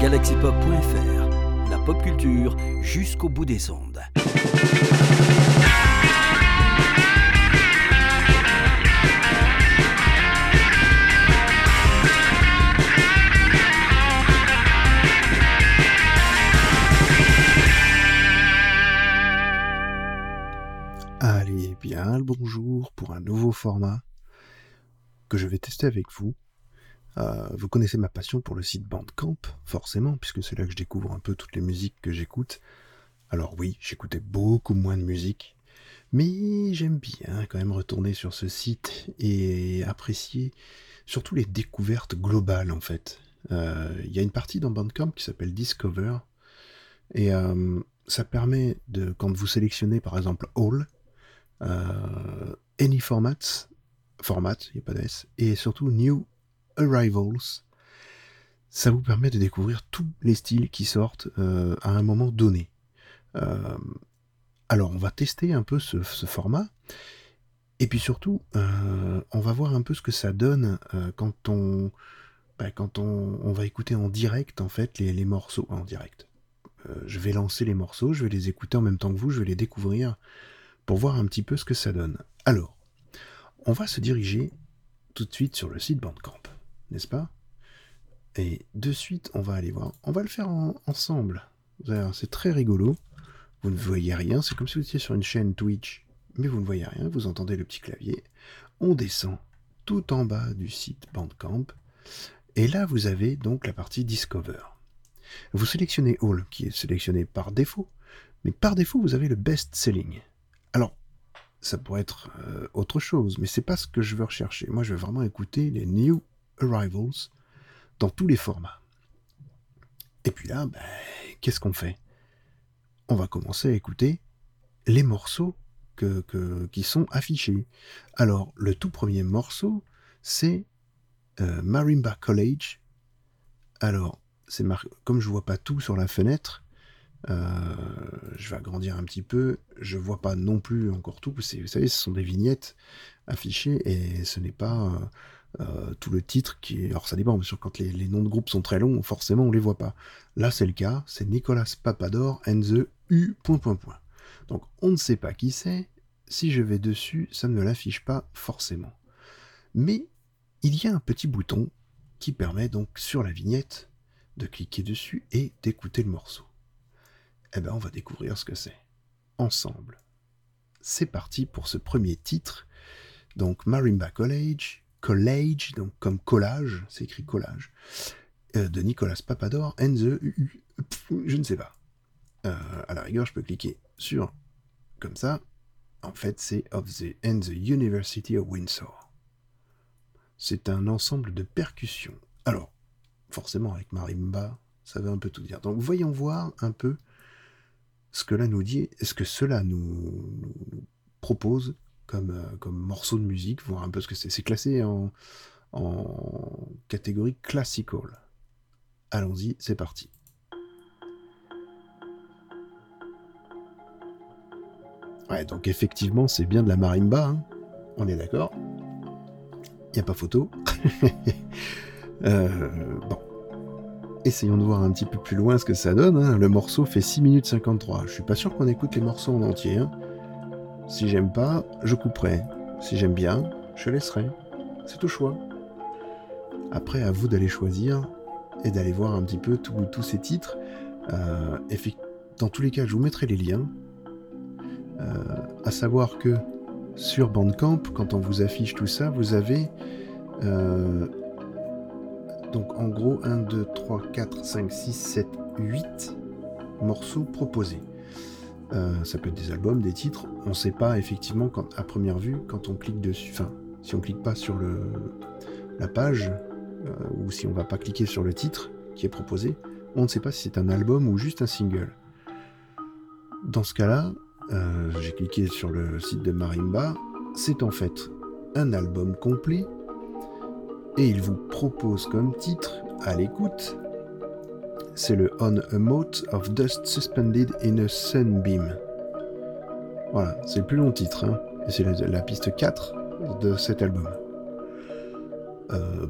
galaxypop.fr, la pop culture jusqu'au bout des ondes. Allez, bien le bonjour pour un nouveau format que je vais tester avec vous. Euh, vous connaissez ma passion pour le site Bandcamp, forcément, puisque c'est là que je découvre un peu toutes les musiques que j'écoute. Alors oui, j'écoutais beaucoup moins de musique, mais j'aime bien quand même retourner sur ce site et apprécier surtout les découvertes globales en fait. Euh, Il y a une partie dans Bandcamp qui s'appelle Discover, et euh, ça permet de, quand vous sélectionnez par exemple All, Any Formats, format, il n'y a pas de S, et surtout New Arrivals, ça vous permet de découvrir tous les styles qui sortent euh, à un moment donné. Euh, alors, on va tester un peu ce, format, et puis surtout, euh, on va voir un peu ce que ça donne quand on, bah, quand on, on va écouter en direct en fait les, les morceaux en direct. Je vais lancer les morceaux, je vais les écouter en même temps que vous, je vais les découvrir pour voir un petit peu ce que ça donne. Alors, on va se diriger tout de suite sur le site Bandcamp, n'est-ce pas? Et de suite, on va aller voir. On va le faire en- ensemble. C'est très rigolo. Vous ne voyez rien, c'est comme si vous étiez sur une chaîne Twitch, mais vous ne voyez rien, vous entendez le petit clavier. On descend tout en bas du site Bandcamp, et là vous avez donc la partie Discover. Vous sélectionnez All, qui est sélectionné par défaut, mais par défaut vous avez le Best Selling. Alors, ça pourrait être euh, autre chose, mais c'est pas ce que je veux rechercher. Moi, je veux vraiment écouter les New Arrivals dans tous les formats. Et puis là, ben, qu'est-ce qu'on fait? On va commencer à écouter les morceaux qui sont affichés. Alors, le tout premier morceau, c'est euh, Marimba College. Alors, comme je vois pas tout sur la fenêtre, euh, je vais agrandir un petit peu. Je vois pas non plus encore tout. Vous savez, ce sont des vignettes affichées et ce n'est pas euh, euh, tout le titre qui est. Alors ça dépend, bien sûr, quand les, noms de groupes sont très longs, forcément on les voit pas. Là, c'est le cas. C'est Nicolas Papador and the U. Donc on ne sait pas qui c'est. Si je vais dessus, ça ne l'affiche pas forcément. Mais il y a un petit bouton qui permet donc sur la vignette de cliquer dessus et d'écouter le morceau eh ben on va découvrir ce que c'est. Ensemble. C'est parti pour ce premier titre. Donc Marimba College, College, donc comme collage, c'est écrit collage, euh, de Nicolas Papador and the je ne sais pas. Euh, à la rigueur, je peux cliquer sur comme ça. En fait, c'est of the and the University of Windsor. C'est un ensemble de percussions. Alors, forcément, avec marimba, ça veut un peu tout dire. Donc, voyons voir un peu ce que là nous dit, ce que cela nous propose comme, euh, comme morceau de musique, voir un peu ce que c'est. C'est classé en, en catégorie classical. Allons-y, c'est parti. Ouais, donc effectivement, c'est bien de la marimba, hein. on est d'accord. Il n'y a pas photo. Euh, bon. Essayons de voir un petit peu plus loin ce que ça donne. hein. Le morceau fait 6 minutes 53. Je suis pas sûr qu'on écoute les morceaux en entier. hein. Si j'aime pas, je couperai. Si j'aime bien, je laisserai. C'est au choix. Après, à vous d'aller choisir et d'aller voir un petit peu tous ces titres. Euh, dans tous les cas, je vous mettrai les liens. Euh, à savoir que sur Bandcamp, quand on vous affiche tout ça, vous avez euh, donc en gros 1, 2, 3, 4, 5, 6, 7, 8 morceaux proposés. Euh, ça peut être des albums, des titres. On ne sait pas effectivement à première vue quand on clique dessus. Enfin, si on clique pas sur la page euh, ou si on va pas cliquer sur le titre qui est proposé, on ne sait pas si c'est un album ou juste un single. Dans ce cas-là, euh, j'ai cliqué sur le site de Marimba. C'est en fait un album complet et il vous propose comme titre à l'écoute c'est le On a Mote of Dust Suspended in a Sunbeam. Voilà, c'est le plus long titre, hein, et c'est la, piste 4 de cet album. Euh,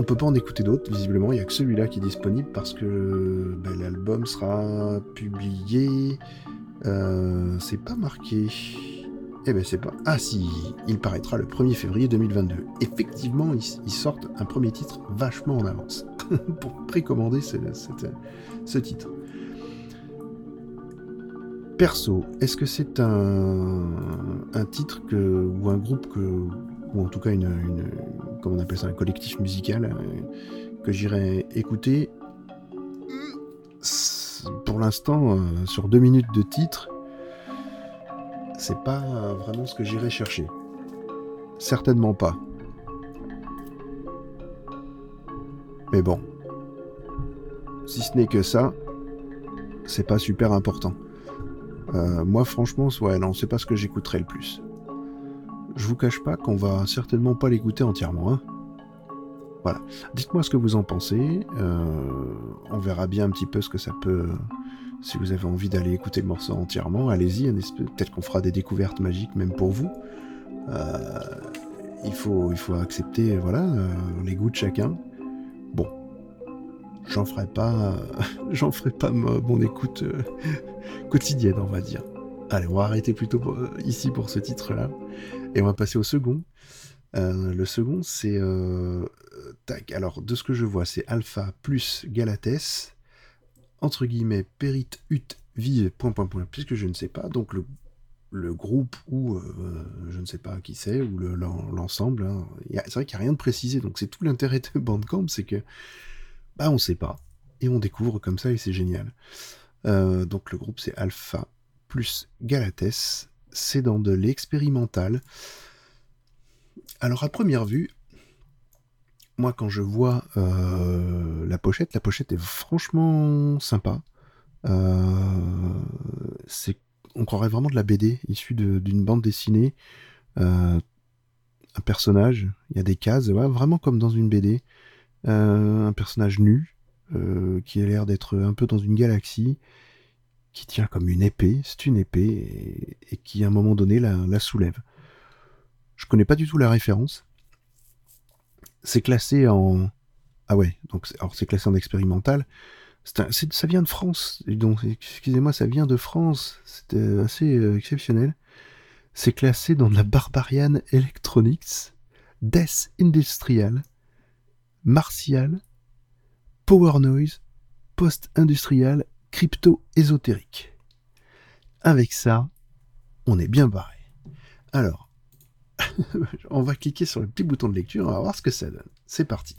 on peut pas en écouter d'autres, visiblement, il n'y a que celui-là qui est disponible parce que ben, l'album sera publié. Euh, c'est pas marqué. Eh ben c'est pas. Ah si, il paraîtra le 1er février 2022. Effectivement, ils, sortent un premier titre vachement en avance pour précommander ce, titre. Perso, est-ce que c'est un, titre ou un groupe ou en tout cas on appelle ça, un collectif musical euh, que j'irai écouter? Pour l'instant, euh, sur deux minutes de titre, c'est pas vraiment ce que j'irai chercher. Certainement pas. Mais bon. Si ce n'est que ça, c'est pas super important. Euh, moi, franchement, ouais, non, c'est pas ce que j'écouterai le plus. Je vous cache pas qu'on va certainement pas l'écouter entièrement. Hein. Voilà. Dites-moi ce que vous en pensez. Euh, on verra bien un petit peu ce que ça peut. Si vous avez envie d'aller écouter le morceau entièrement, allez-y. Peut-être qu'on fera des découvertes magiques même pour vous. Euh, il, faut, il faut accepter voilà, les goûts de chacun. J'en ferai pas, j'en ferai pas mon écoute euh, quotidienne, on va dire. Allez, on va arrêter plutôt euh, ici pour ce titre-là. Et on va passer au second. Euh, le second, c'est. tac, alors, de ce que je vois, c'est Alpha plus Galates, entre guillemets, Périt, Ut, Vive, point, point, point, puisque je ne sais pas. Donc, le, le groupe ou je ne sais pas qui c'est, ou l'ensemble. Hein. C'est vrai qu'il n'y a rien de précisé, donc c'est tout l'intérêt de Bandcamp, c'est que bah on sait pas. Et on découvre comme ça et c'est génial. Euh, donc le groupe c'est Alpha plus Galates. C'est dans de l'expérimental. Alors à première vue, moi quand je vois euh, la pochette, la pochette est franchement sympa. Euh, c'est, on croirait vraiment de la BD issue d'une bande dessinée. un personnage, il y a des cases, vraiment comme dans une BD. Euh, un personnage nu, euh, qui a l'air d'être un peu dans une galaxie, qui tient comme une épée, c'est une épée, et, qui à un moment donné la, soulève. Je connais pas du tout la référence. C'est classé en... Ah ouais, donc alors c'est classé en expérimental. ça vient de France, donc excusez-moi, ça vient de France. C'était assez euh, exceptionnel. C'est classé dans la Barbarian Electronics, Death Industrial, martial, power noise, post-industriel, crypto-ésotérique. Avec ça, on est bien barré. Alors, on va cliquer sur le petit bouton de lecture, on va voir ce que ça donne. C'est parti.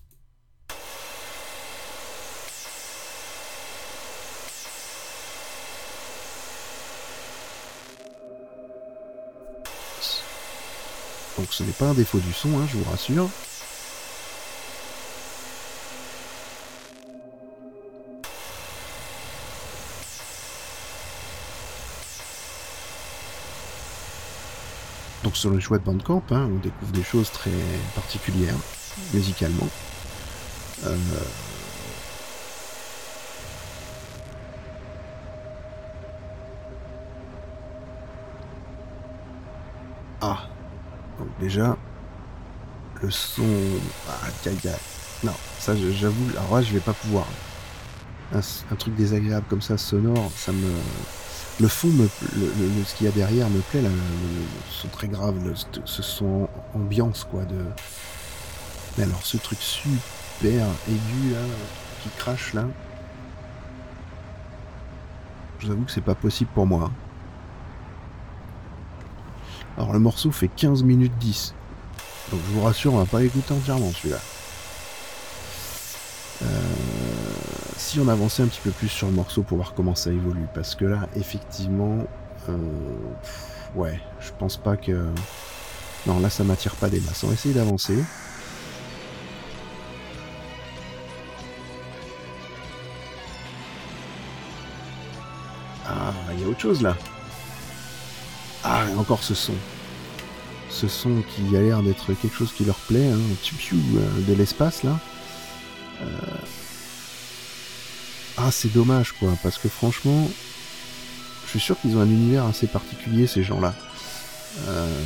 Donc ce n'est pas un défaut du son, hein, je vous rassure. Donc sur le choix de Bandcamp, hein, on découvre des choses très particulières musicalement. Euh, ah, donc déjà, le son... Ah, Non, ça j'avoue, alors là je vais pas pouvoir. un truc désagréable comme ça, sonore, ça me le fond, me, le, ce qu'il y a derrière me plaît, là, le, son très grave, ce son ambiance, quoi, de... Mais alors, ce truc super aigu, là, qui crache, là... Je vous avoue que c'est pas possible pour moi. Alors, le morceau fait 15 minutes 10. Donc, je vous rassure, on va pas l'écouter entièrement, celui-là. Si on avançait un petit peu plus sur le morceau pour voir comment ça évolue. Parce que là, effectivement, euh, ouais, je pense pas que... Non, là, ça m'attire pas des masses. On va essayer d'avancer. Ah, il y a autre chose là. Ah, encore ce son. Ce son qui a l'air d'être quelque chose qui leur plaît, hein, euh, de l'espace là. Euh, ah, c'est dommage, quoi, parce que franchement, je suis sûr qu'ils ont un univers assez particulier, ces gens-là. Euh,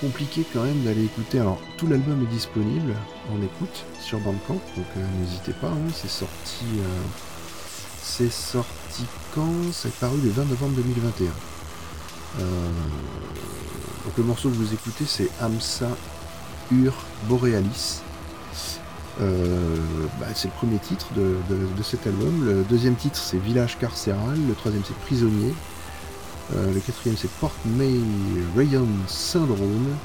compliqué quand même d'aller écouter. Alors, tout l'album est disponible en écoute sur Bandcamp, donc euh, n'hésitez pas. Hein, c'est sorti. Euh, c'est sorti quand? C'est paru le 20 novembre 2021. donc, le morceau que vous écoutez, c'est Amsa Ur Borealis. Bah, c'est le premier titre de, de, cet album. Le deuxième titre, c'est Village Carcéral. Le troisième, c'est Prisonnier. Euh, le quatrième c'est Port May Rayon Syndrome.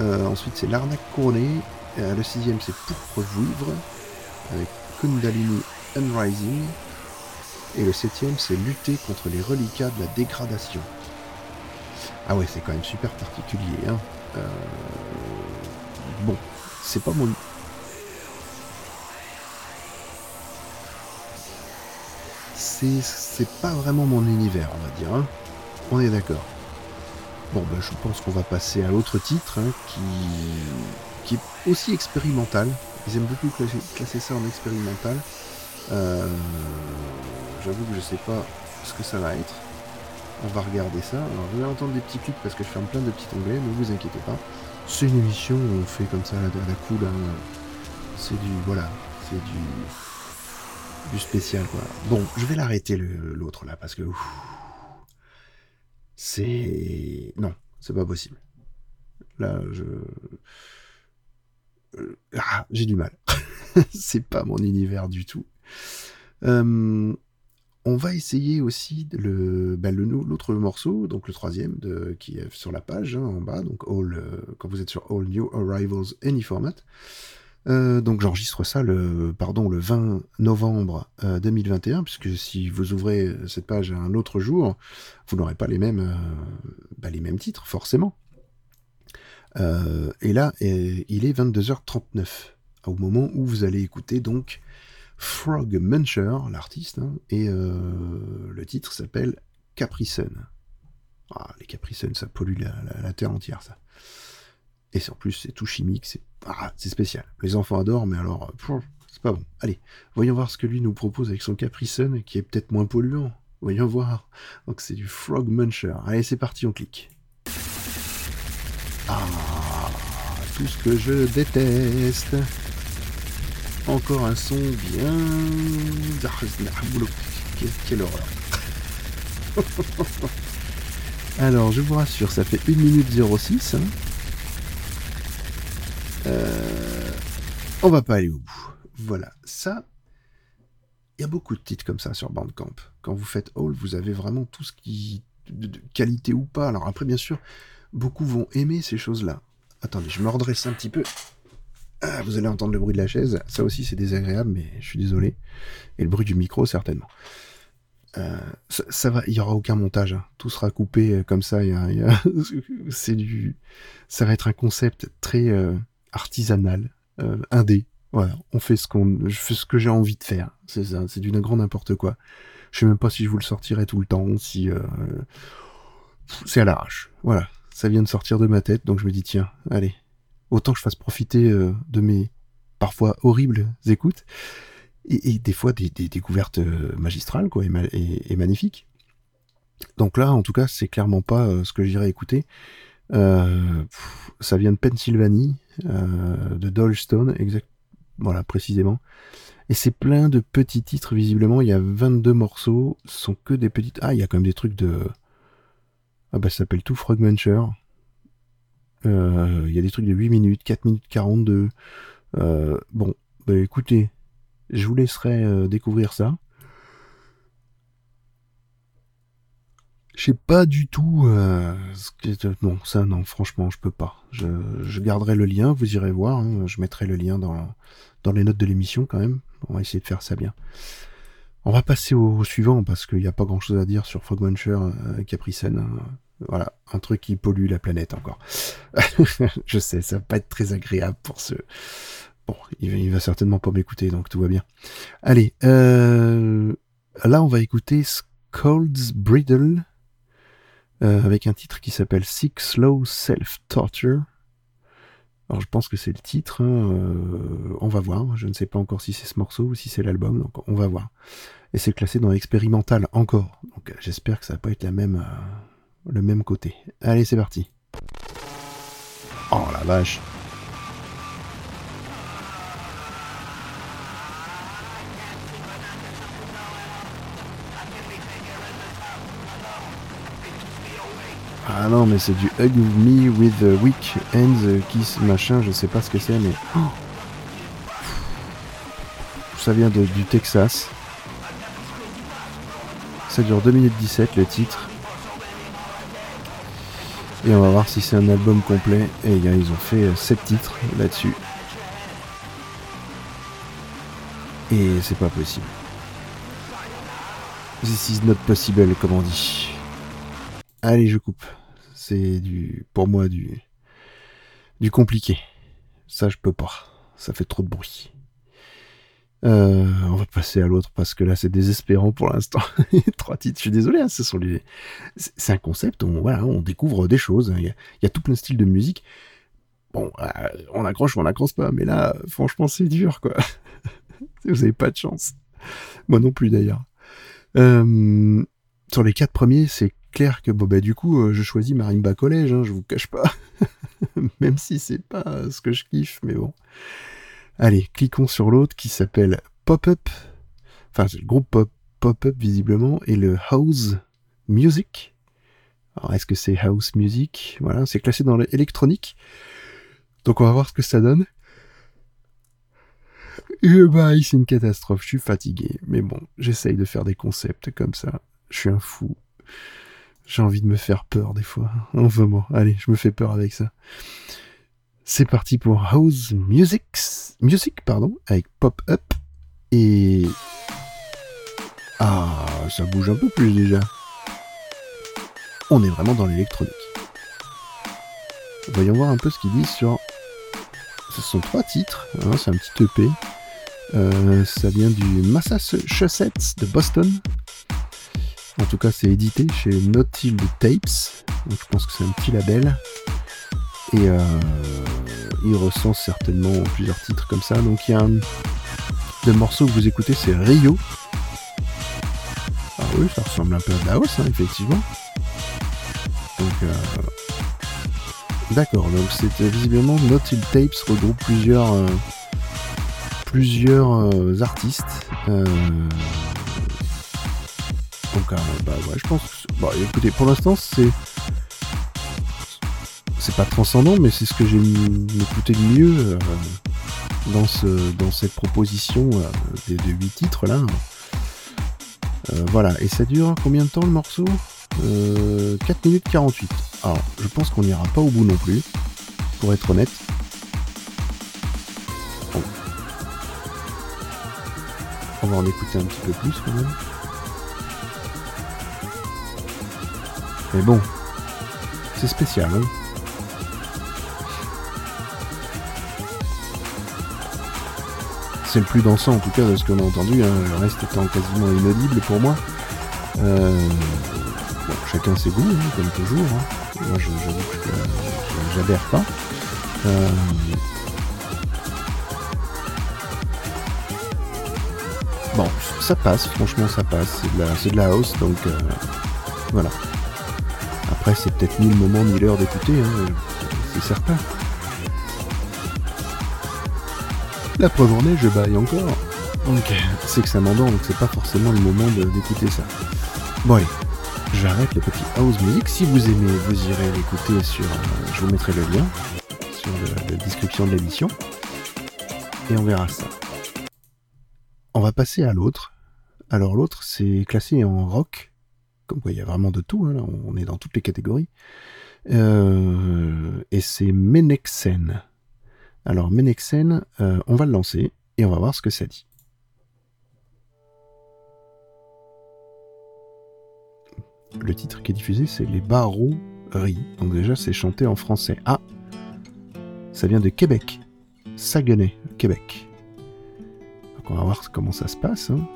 Euh, ensuite c'est L'arnaque couronnée. Euh, le sixième c'est Pourpre Vouivre avec Kundalini Unrising. Et le septième c'est Lutter contre les reliquats de la dégradation. Ah ouais c'est quand même super particulier. Hein. Bon, c'est pas mon... C'est pas vraiment mon univers on va dire. Hein. On est d'accord. Bon, ben, je pense qu'on va passer à l'autre titre, hein, qui, est aussi expérimental. Ils aiment beaucoup classer, ça en expérimental. Euh, j'avoue que je sais pas ce que ça va être. On va regarder ça. Alors, vous allez entendre des petits clics parce que je ferme plein de petits onglets, ne vous inquiétez pas. C'est une émission où on fait comme ça à la cool. Hein. C'est du. Voilà. C'est du. Du spécial, quoi. Bon, je vais l'arrêter l'autre là parce que. C'est. Non, c'est pas possible. Là, je. Euh, ah, j'ai du mal. c'est pas mon univers du tout. Euh, on va essayer aussi le, ben, l'autre morceau, donc le troisième qui est sur la page hein, en bas, donc all, euh, quand vous êtes sur All New Arrivals Any Format. Euh, donc j'enregistre ça le, pardon, le 20 novembre 2021, euh, puisque si vous ouvrez cette page un autre jour, vous n'aurez pas les mêmes, euh, bah, les mêmes titres, forcément. et là, il est 22h39, au moment où vous allez écouter donc Frog Muncher, l'artiste, hein, et le titre s'appelle Capri. Ah, les Capri ça pollue la, la terre entière, ça. Et en plus, c'est tout chimique, c'est ah, spécial. Les enfants adorent, mais alors, c'est pas bon. Allez, voyons voir ce que lui nous propose avec son Capri qui est peut-être moins polluant. Voyons voir. Donc c'est du Frog Muncher. Allez, c'est parti, on clique. Ah, tout ce que je déteste. Encore un son bien... Quelle horreur. Alors, je vous rassure, ça fait 1 minute 06. Hein. Euh, on va pas aller au bout. Voilà, ça, il y a beaucoup de titres comme ça sur Bandcamp. Quand vous faites All, vous avez vraiment tout ce qui... de qualité ou pas. Alors après, bien sûr, beaucoup vont aimer ces choses-là. Attendez, je me redresse un petit peu. Ah, vous allez entendre le bruit de la chaise. Ça aussi, c'est désagréable, mais je suis désolé. Et le bruit du micro, certainement. Euh, ça, va, il y aura aucun montage. Hein. Tout sera coupé euh, comme ça. c'est du, ça va être un concept très, artisanal, euh, indé. Voilà, on fait ce qu'on, je fais ce que j'ai envie de faire. C'est ça, c'est grand n'importe quoi. Je sais même pas si je vous le sortirai tout le temps, si euh, c'est à l'arrache. Voilà, ça vient de sortir de ma tête, donc je me dis tiens, allez, autant que je fasse profiter euh, de mes parfois horribles écoutes et, des fois des, découvertes magistrales quoi et, magnifiques. Donc là, en tout cas, c'est clairement pas ce que j'irai écouter. Ça vient de Pennsylvanie, euh, de Dollstone, exact, voilà, précisément. Et c'est plein de petits titres, visiblement. Il y a 22 morceaux, ce sont que des petites. Ah, il y a quand même des trucs de. Ah, bah, ça s'appelle tout Frogmuncher. Euh, il y a des trucs de 8 minutes, 4 minutes 42. Euh, bon, bah, écoutez, je vous laisserai découvrir ça. Je sais pas du tout. Euh, non, ça, non, franchement, je peux pas. Je, je garderai le lien, vous irez voir. Hein. je mettrai le lien dans, dans les notes de l'émission quand même. On va essayer de faire ça bien. On va passer au, suivant parce qu'il n'y a pas grand chose à dire sur Fogmuncher euh, Capricène. Hein. Voilà, un truc qui pollue la planète encore. je sais, ça va pas être très agréable pour ce. Bon, il il va certainement pas m'écouter, donc tout va bien. Allez, euh, là on va écouter Scold's Bridle euh, avec un titre qui s'appelle Sick Slow Self Torture. Alors je pense que c'est le titre, hein, euh, on va voir, je ne sais pas encore si c'est ce morceau ou si c'est l'album, donc on va voir. Et c'est classé dans l'expérimental encore, donc j'espère que ça va pas être euh, le même côté. Allez c'est parti. Oh la vache. Ah non, mais c'est du Hug Me with the Weak Hands Kiss machin, je sais pas ce que c'est, mais. Oh ça vient de, du Texas. Ça dure 2 minutes 17 le titre. Et on va voir si c'est un album complet. Et ils ont fait 7 euh, titres là-dessus. Et c'est pas possible. This is not possible, comme on dit. Allez, je coupe. C'est du, pour moi, du, du compliqué. Ça, je peux pas. Ça fait trop de bruit. Euh, on va passer à l'autre parce que là c'est désespérant pour l'instant. Trois titres, je suis désolé, hein, ce sont les... c'est un concept, on, voilà, on découvre des choses, il y, a, tout plein de styles de musique. Bon, euh, on accroche ou on accroche pas, mais là, franchement, c'est dur, quoi. Vous avez pas de chance. Moi non plus d'ailleurs. Euh, sur les quatre premiers, c'est clair que bon bah du coup, je choisis Marimba Collège, hein, je vous cache pas. Même si c'est pas ce que je kiffe, mais bon. Allez, cliquons sur l'autre qui s'appelle Pop-Up. Enfin, c'est le groupe Pop-Up visiblement. Et le House Music. Alors, est-ce que c'est House Music? Voilà, c'est classé dans l'électronique. Donc, on va voir ce que ça donne. Et bah, c'est une catastrophe. Je suis fatigué. Mais bon, j'essaye de faire des concepts comme ça. Je suis un fou. J'ai envie de me faire peur des fois. Enfin bon, allez, je me fais peur avec ça. C'est parti pour House Music, Music pardon, avec Pop Up. Et. Ah, ça bouge un peu plus déjà. On est vraiment dans l'électronique. Voyons voir un peu ce qu'ils disent sur. Ce sont trois titres, hein, c'est un petit EP. Euh, ça vient du Massachusetts de Boston. En tout cas, c'est édité chez Naughty Tapes. Donc je pense que c'est un petit label. Et euh, il recense certainement plusieurs titres comme ça. Donc il y a un... Le morceau que vous écoutez, c'est Rio. Ah oui, ça ressemble un peu à hausse, hein, effectivement. Donc, euh... d'accord. Donc, c'était visiblement Not Tapes regroupe plusieurs, euh, plusieurs euh, artistes. Euh, donc, bah ouais, je pense. Bon, écoutez, pour l'instant, c'est c'est pas transcendant, mais c'est ce que j'ai écouté de mieux euh, dans, ce, dans cette proposition euh, de, 8 titres là. Euh, voilà, et ça dure combien de temps le morceau? 4 minutes 48. Alors, je pense qu'on n'ira pas au bout non plus, pour être honnête. On va en écouter un petit peu plus quand même. Mais bon, c'est spécial, hein c'est le plus dansant en tout cas de ce qu'on a entendu, hein. le reste étant quasiment inaudible pour moi. Euh, chacun ses goûts, hein, comme toujours. Hein. Moi j'avoue que j'adhère pas. Euh, bon, ça passe, franchement ça passe, c'est de la, house, donc euh, voilà. Après c'est peut-être ni le moment ni l'heure d'écouter, c'est certain. La preuve en est, je baille encore. Donc, c'est que ça m'endort, donc c'est pas forcément le moment d'écouter ça. Bon allez, j'arrête le petit house music. Si vous aimez, vous irez l'écouter sur... Euh, je vous mettrai le lien sur la description de l'émission. Et on verra ça. On va passer à l'autre. Alors l'autre, c'est classé en rock. Il y a vraiment de tout. Hein, on est dans toutes les catégories. Euh, et c'est Menexen. Alors Menexen, euh, on va le lancer et on va voir ce que ça dit. Le titre qui est diffusé, c'est Les Barreaux-Ries. Donc déjà, c'est chanté en français. Ah Ça vient de Québec. Saguenay, Québec. Donc on va voir comment ça se passe. Hein.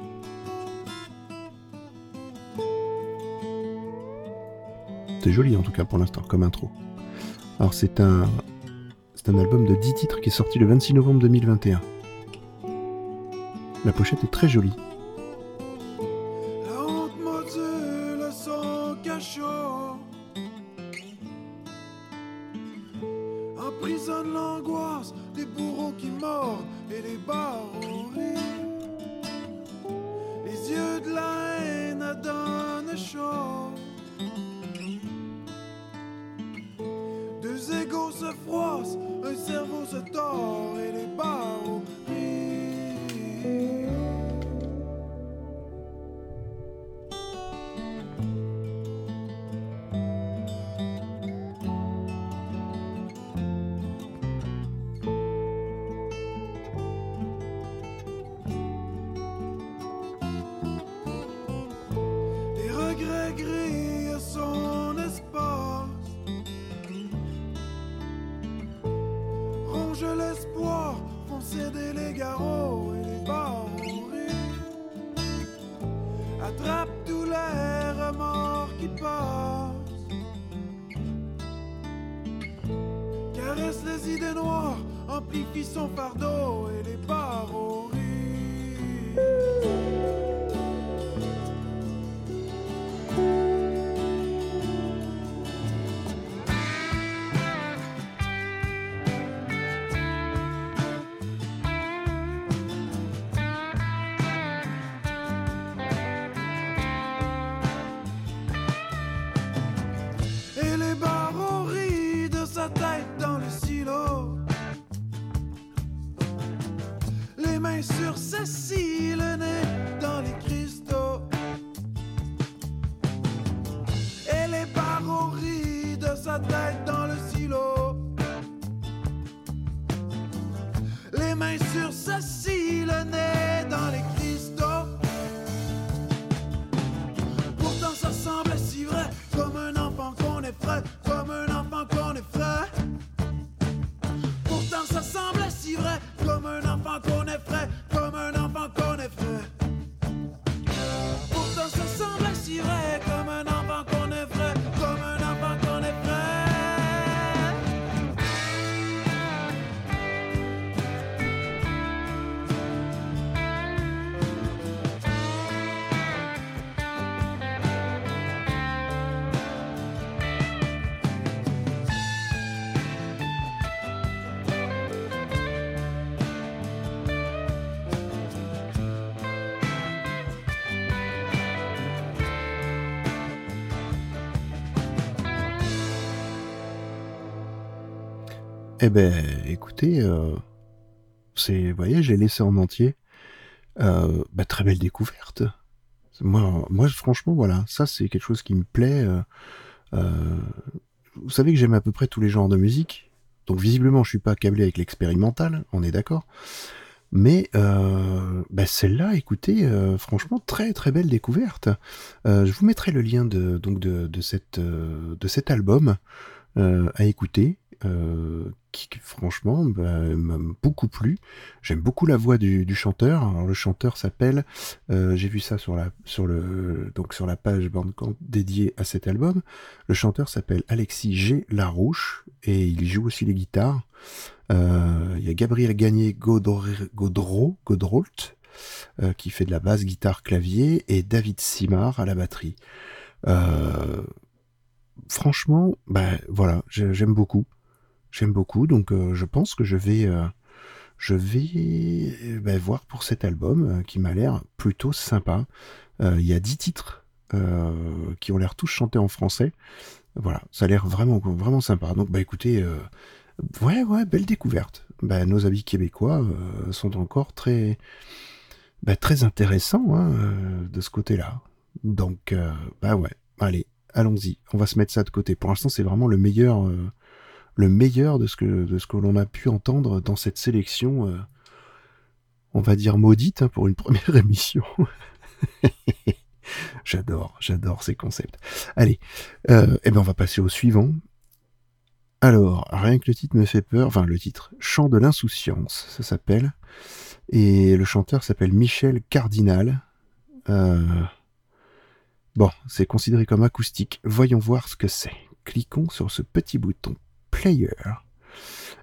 Joli en tout cas pour l'instant, comme intro. Alors c'est un, c'est un album de 10 titres qui est sorti le 26 novembre 2021. La pochette est très jolie. Regrets grillent son espace. Ronge l'espoir, font céder les garrots et les barreaux Attrape tous les remords qui passent. Caresse les idées noires, amplifie son fardeau et les barreaux sur Les mains sur Cécile, le nez dans les cristaux. Pourtant ça semble si vrai, comme un enfant qu'on est Eh ben, écoutez, euh, c'est, vous voyez, j'ai laissé en entier. Euh, bah, très belle découverte. Moi, franchement, voilà, ça c'est quelque chose qui me plaît. Euh, euh, vous savez que j'aime à peu près tous les genres de musique, donc visiblement, je suis pas câblé avec l'expérimental, on est d'accord. Mais bah, celle-là, écoutez, franchement, très très belle découverte. je vous mettrai le lien donc de cet album à écouter. Euh, qui, franchement bah, m'a beaucoup plu. J'aime beaucoup la voix du, chanteur. Le chanteur s'appelle, euh, j'ai vu ça sur la sur le donc sur la page Bandcamp dédiée à cet album. Le chanteur s'appelle Alexis G Larouche et il joue aussi les guitares. Euh, il y a Gabriel Gagné Godreau Godrolt qui fait de la basse, guitare, clavier et David Simard à la batterie. franchement, bah voilà, j'aime beaucoup. J'aime beaucoup, donc euh, je pense que je vais, euh, je vais euh, bah, voir pour cet album qui m'a l'air plutôt sympa. Il y a dix titres qui ont l'air tous chantés en français. Voilà, ça a l'air vraiment, vraiment sympa. Donc bah écoutez, ouais, ouais, belle découverte. Bah, nos avis québécois sont encore très, très intéressants hein, de ce côté-là. Donc, bah ouais, allez, allons-y. On va se mettre ça de côté. Pour l'instant, c'est vraiment le meilleur, le meilleur de ce que, l'on a pu entendre dans cette sélection, euh, on va dire maudite hein, pour une première émission. j'adore, j'adore ces concepts. Allez, euh, eh ben on va passer au suivant. Alors, rien que le titre me fait peur, enfin le titre, Chant de l'insouciance, ça s'appelle. Et le chanteur s'appelle Michel Cardinal. Euh, bon, c'est considéré comme acoustique. Voyons voir ce que c'est. Cliquons sur ce petit bouton player.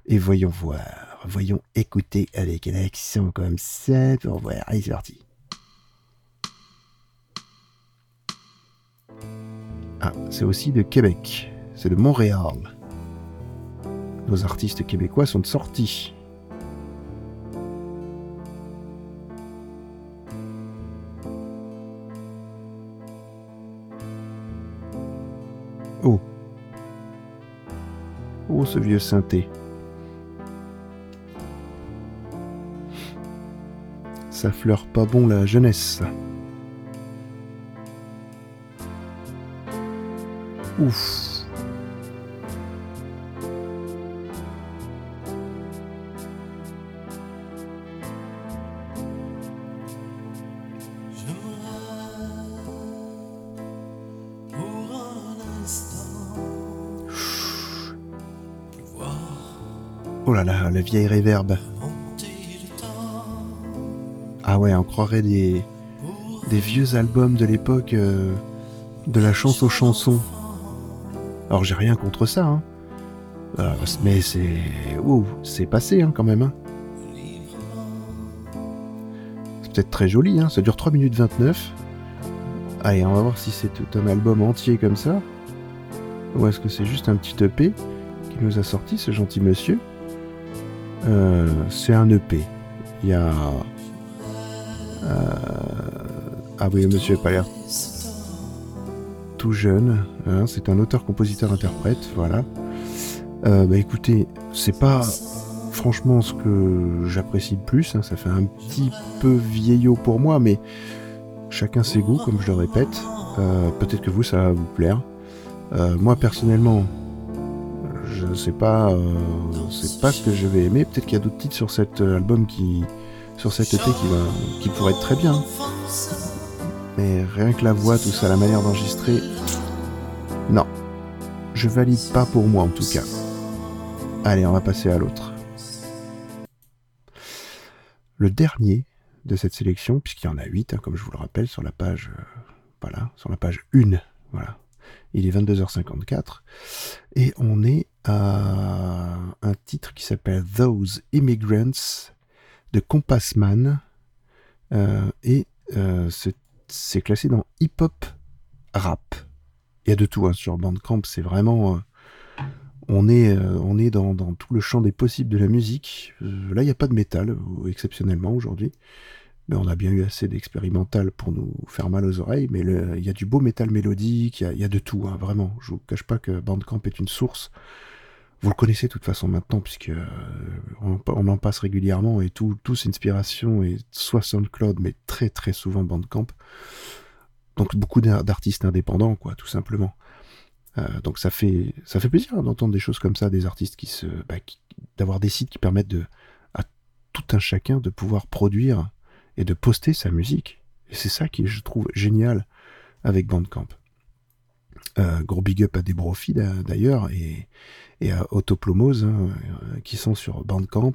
Et voyons voir, voyons écouter avec un accent comme ça pour voir. Allez, c'est parti. Ah, c'est aussi de Québec. C'est de Montréal. Nos artistes québécois sont sortis. Oh, Oh, ce vieux synthé. Ça fleure pas bon la jeunesse. Ouf. Oh là là, la vieille réverbe. Ah ouais, on croirait des, vieux albums de l'époque euh, de la chance aux chansons. Alors j'ai rien contre ça, hein. Euh, mais c'est... Ouh, c'est passé hein, quand même. Hein. C'est peut-être très joli, ça dure 3 minutes 29. Allez, on va voir si c'est tout un album entier comme ça. Ou est-ce que c'est juste un petit EP qui nous a sorti, ce gentil monsieur euh, C'est un EP. Il y a... Euh, ah oui, monsieur pas l'air tout jeune. Hein, c'est un auteur-compositeur-interprète, voilà. Euh, bah écoutez, c'est pas franchement ce que j'apprécie le plus. Hein, ça fait un petit peu vieillot pour moi, mais chacun ses goûts, comme je le répète. Peut-être que vous, ça va vous plaire. Moi, personnellement, je sais pas, c'est pas ce que je vais aimer. Peut-être qu'il y a d'autres titres sur cet album qui, sur cet été qui, va, qui pourrait être très bien. Mais rien que la voix, tout ça, la manière d'enregistrer, non, je valide pas pour moi en tout cas. Allez, on va passer à l'autre. Le dernier de cette sélection, puisqu'il y en a 8, hein, comme je vous le rappelle, sur la page, euh, voilà, sur la page 1, voilà. Il est 22h54 et on est à un titre qui s'appelle Those Immigrants de Compassman euh, et euh, c'est classé dans hip-hop rap. Il y a de tout hein, sur Bandcamp, c'est vraiment on est, euh, on est dans, tout le champ des possibles de la musique. Euh, là, il n'y a pas de métal, euh, exceptionnellement, aujourd'hui. Mais on a bien eu assez d'expérimental pour nous faire mal aux oreilles. Mais il y a du beau métal mélodique, il y, a, de tout, hein, vraiment. Je vous cache pas que Bandcamp est une source. Vous le connaissez de toute façon maintenant, puisque on, en passe régulièrement et tout, tous inspiration et soit SoundCloud, mais très très souvent Bandcamp. Donc beaucoup d'artistes indépendants, quoi, tout simplement. Euh, donc ça fait ça fait plaisir d'entendre des choses comme ça, des artistes qui se bah, d'avoir des sites qui permettent à tout un chacun de pouvoir produire et de poster sa musique. Et c'est ça qui je trouve génial avec Bandcamp. Euh, gros big up à Debrofi d'ailleurs et, et à Autoplomose hein, euh, qui sont sur Bandcamp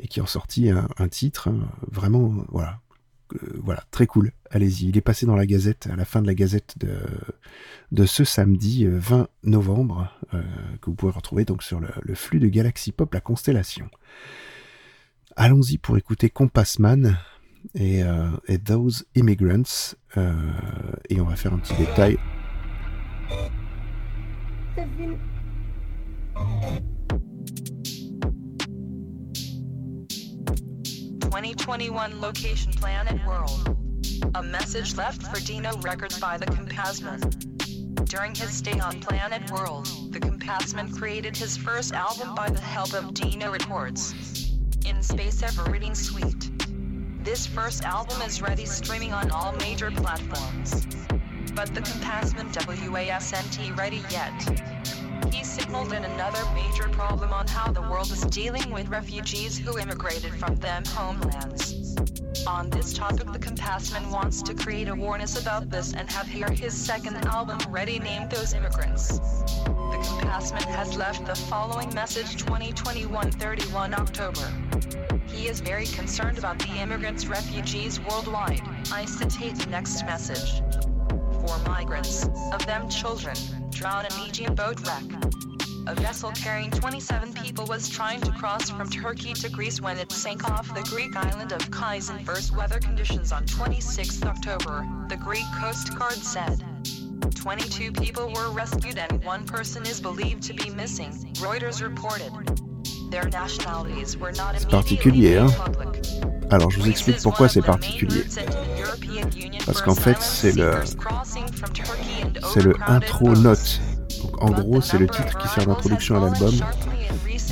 et qui ont sorti un, titre hein, vraiment voilà voilà, très cool. Allez-y, il est passé dans la Gazette, à la fin de la Gazette de, de ce samedi 20 euh, novembre, que vous pouvez retrouver donc sur le, flux de Galaxy Pop, la constellation. Allons-y pour écouter Compassman et, euh, et Those Immigrants, euh, et on va faire un petit détail. 2021 location Planet World. A message left for Dino Records by the Compasman. During his stay on Planet World, the Compasman created his first album by the help of Dino Records. In Space Everreading Suite. This first album is ready streaming on all major platforms. But the Compasman WASNT ready yet. He signaled in another major problem on how the world is dealing with refugees who immigrated from them homelands. On this topic, the Compassman wants to create awareness about this and have here his second album ready named Those Immigrants. The Compassman has left the following message 2021 31 October. He is very concerned about the immigrants refugees worldwide. I citate the next message. For migrants, of them children, drown in Aegean boat wreck. A vessel carrying 27 people was trying to cross from Turkey to Greece when it sank off the Greek island of Kais in first weather conditions on 26 October, the Greek Coast Guard said. 22 people were rescued and one person is believed to be missing, Reuters reported. Not particulier, hein Alors je vous explique pourquoi c'est particulier. Parce qu'en fait c'est le c'est le intro note. Donc en gros c'est le titre qui sert d'introduction à l'album.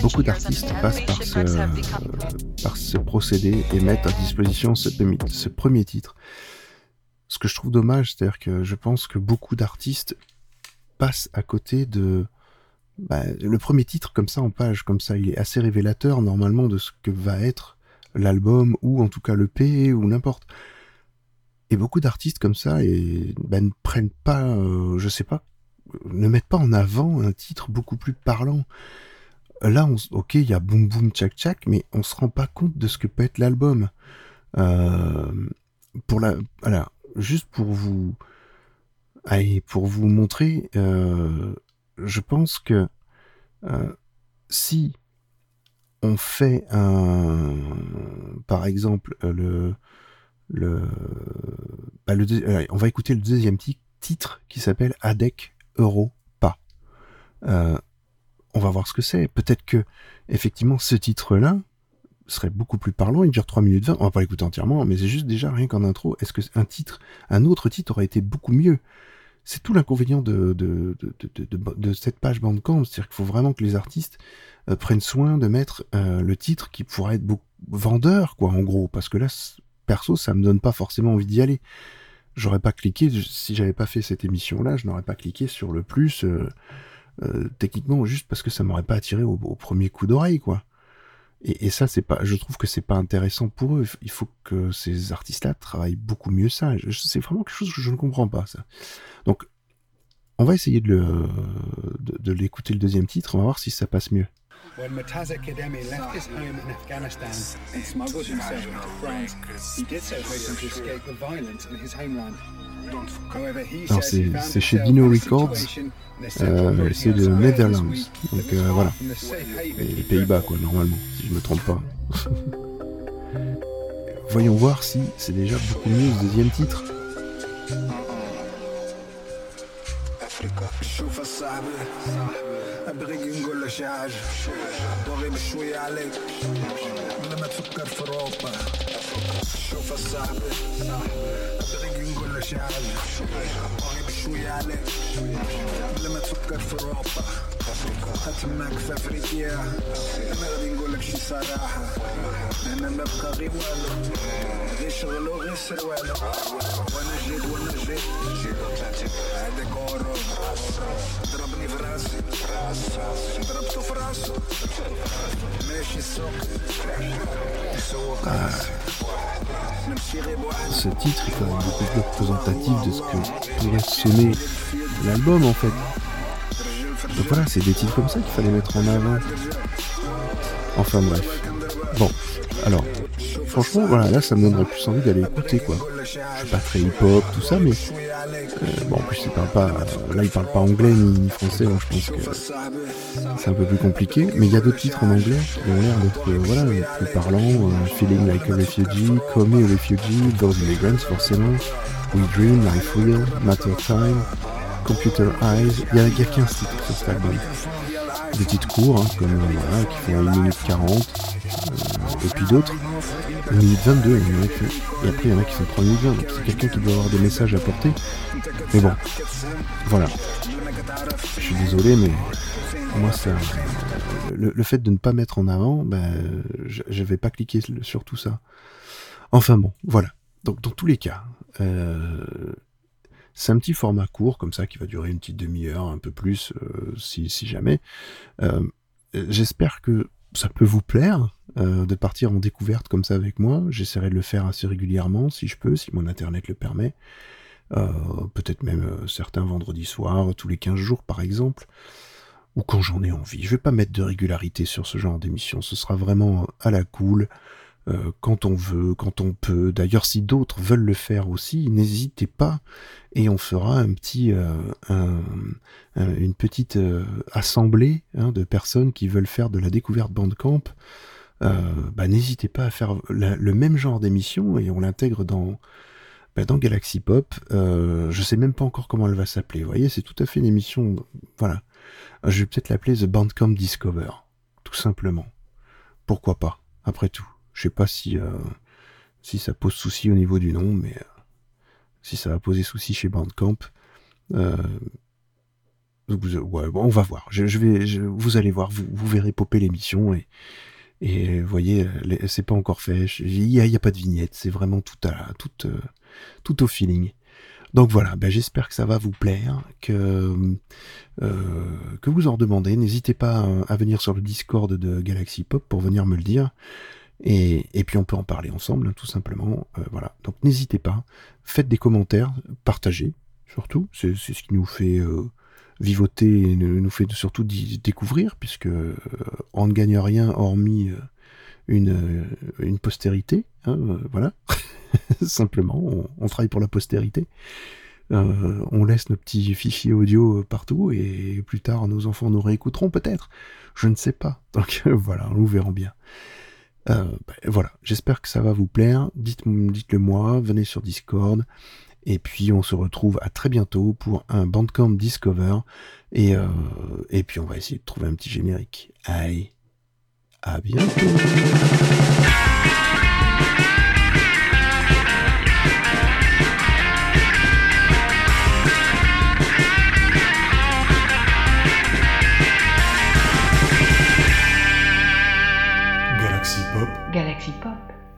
Beaucoup d'artistes passent par ce, par ce procédé et mettent à disposition ce, ce premier titre. Ce que je trouve dommage, c'est-à-dire que je pense que beaucoup d'artistes passent à côté de bah, le premier titre comme ça en page, comme ça, il est assez révélateur normalement de ce que va être l'album ou en tout cas le P ou n'importe. Et beaucoup d'artistes comme ça et ben, ne prennent pas, euh, je sais pas, ne mettent pas en avant un titre beaucoup plus parlant. là, on, ok, il y a boum boum tchac tchac, mais on se rend pas compte de ce que peut être l'album. Euh, pour la, voilà, juste pour vous, allez, pour vous montrer, euh, je pense que euh, si on fait un, par exemple, le, le, bah, on va écouter le deuxième titre qui s'appelle Adec Euro Pas. Euh, on va voir ce que c'est. Peut-être que, effectivement, ce titre-là serait beaucoup plus parlant. Il dure 3 minutes 20. On va pas l'écouter entièrement, mais c'est juste déjà rien qu'en intro. Est-ce que un titre, un autre titre aurait été beaucoup mieux? C'est tout l'inconvénient de, de, de, cette page Bandcamp. C'est-à-dire qu'il faut vraiment que les artistes euh, prennent soin de mettre euh, le titre qui pourrait être vendeur, quoi, en gros. Parce que là, perso, ça me donne pas forcément envie d'y aller. J'aurais pas cliqué, si j'avais pas fait cette émission-là, je n'aurais pas cliqué sur le plus. Euh, euh, techniquement juste parce que ça m'aurait pas attiré au, premier coup d'oreille quoi. Et, ça c'est pas, je trouve que c'est pas intéressant pour eux. Il faut que ces artistes-là travaillent beaucoup mieux ça. C'est vraiment quelque chose que je ne comprends pas ça. Donc on va essayer de, le, de l'écouter le deuxième titre. On va voir si ça passe mieux. When Murtaza Kademi left his home in Afghanistan and smuggled himself into France, he did so hoping to escape the violence in his homeland. Alors c'est chez Dino Records, euh, c'est de Netherlands, donc euh, voilà, les Pays-Bas quoi normalement, si je me trompe pas. Voyons voir si c'est déjà beaucoup mieux le deuxième titre. افريكا شوف صاحبي ابغي نقول له شي حاجة باغي بشويه عليك بلا ما تفكر في اوروبا شوف صاحبي ابغي نقول له شي حاجة باغي بشوية عليك لما تفكر في اوروبا هتمك في افريقيا انا غادي نقول لك شي صراحة انا ما بقى غير والو غير شغل وغير سروالو وانا جيت وانا جيت هذاك اوروبا ضربني في راسي Ah. Ce titre est quand même beaucoup plus représentatif de ce que pourrait sonner l'album en fait. Donc voilà, c'est des titres comme ça qu'il fallait mettre en avant. Enfin bref. Bon, alors, franchement, voilà, là ça me donnerait plus envie d'aller écouter quoi. Je suis pas très hip-hop, tout ça, mais euh, bon, en plus, il parle pas, là, il parle pas anglais ni, français, donc je pense que c'est un peu plus compliqué. Mais il y a d'autres titres en anglais qui ont l'air d'être, euh, voilà, plus parlants. Euh, Feeling Like a Refugee, Call Me a Refugee, Those Immigrants, forcément. We Dream, Life Real, Matter Time, Computer Eyes. Il y a, a 15 titres sur cet album. Des titres courts, hein, comme, voilà, qui font 1 minute 40. et puis d'autres 1 minute 22, il y en a et après il y en a qui font 3 minutes 20, donc c'est quelqu'un qui doit avoir des messages à porter. Mais bon, voilà. Je suis désolé, mais moi ça, le, fait de ne pas mettre en avant, ben, je, vais pas cliquer sur tout ça. Enfin bon, voilà. Donc dans tous les cas, euh, c'est un petit format court comme ça qui va durer une petite demi-heure, un peu plus, euh, si, jamais. Euh, j'espère que ça peut vous plaire euh, de partir en découverte comme ça avec moi. J'essaierai de le faire assez régulièrement si je peux, si mon internet le permet. Euh, peut-être même euh, certains vendredis soirs, tous les 15 jours par exemple, ou quand j'en ai envie. Je vais pas mettre de régularité sur ce genre d'émission, ce sera vraiment à la cool. Euh, quand on veut, quand on peut. D'ailleurs, si d'autres veulent le faire aussi, n'hésitez pas et on fera un petit, euh, une petite euh, assemblée hein, de personnes qui veulent faire de la découverte Bandcamp. bah, n'hésitez pas à faire le même genre d'émission et on l'intègre dans, bah, dans Galaxy Pop. je sais même pas encore comment elle va s'appeler. Vous voyez, c'est tout à fait une émission. Voilà. Je vais peut-être l'appeler The Bandcamp Discover, tout simplement. Pourquoi pas, après tout. Je sais pas si, euh, si ça pose souci au niveau du nom, mais euh, si ça va poser souci chez Bandcamp. Euh, on va voir. Je, vais, vous allez voir, vous, verrez popper l'émission et, et voyez, c'est pas encore fait. Il n'y a, pas de vignette, c'est vraiment tout, à, tout, tout au feeling. Donc voilà, ben j'espère que ça va vous plaire, que, que vous en demandez. N'hésitez pas à venir sur le Discord de Galaxy Pop pour venir me le dire. Et, et, puis on peut en parler ensemble, tout simplement. Euh, voilà. Donc n'hésitez pas, faites des commentaires, partagez, surtout. C'est ce qui nous fait euh, Vivoter nous nous fait surtout découvrir, puisque euh, on ne gagne rien hormis une, postérité. hein, voilà, simplement, on, travaille pour la postérité. On laisse nos petits fichiers audio partout et plus tard nos enfants nous réécouteront peut-être. Je ne sais pas. Donc voilà, nous verrons bien. Euh, ben, voilà, j'espère que ça va vous plaire. Dites, dites-le moi, venez sur Discord. Et puis on se retrouve à très bientôt pour un Bandcamp Discover. Et, euh, et puis on va essayer de trouver un petit générique. Allez, à bientôt.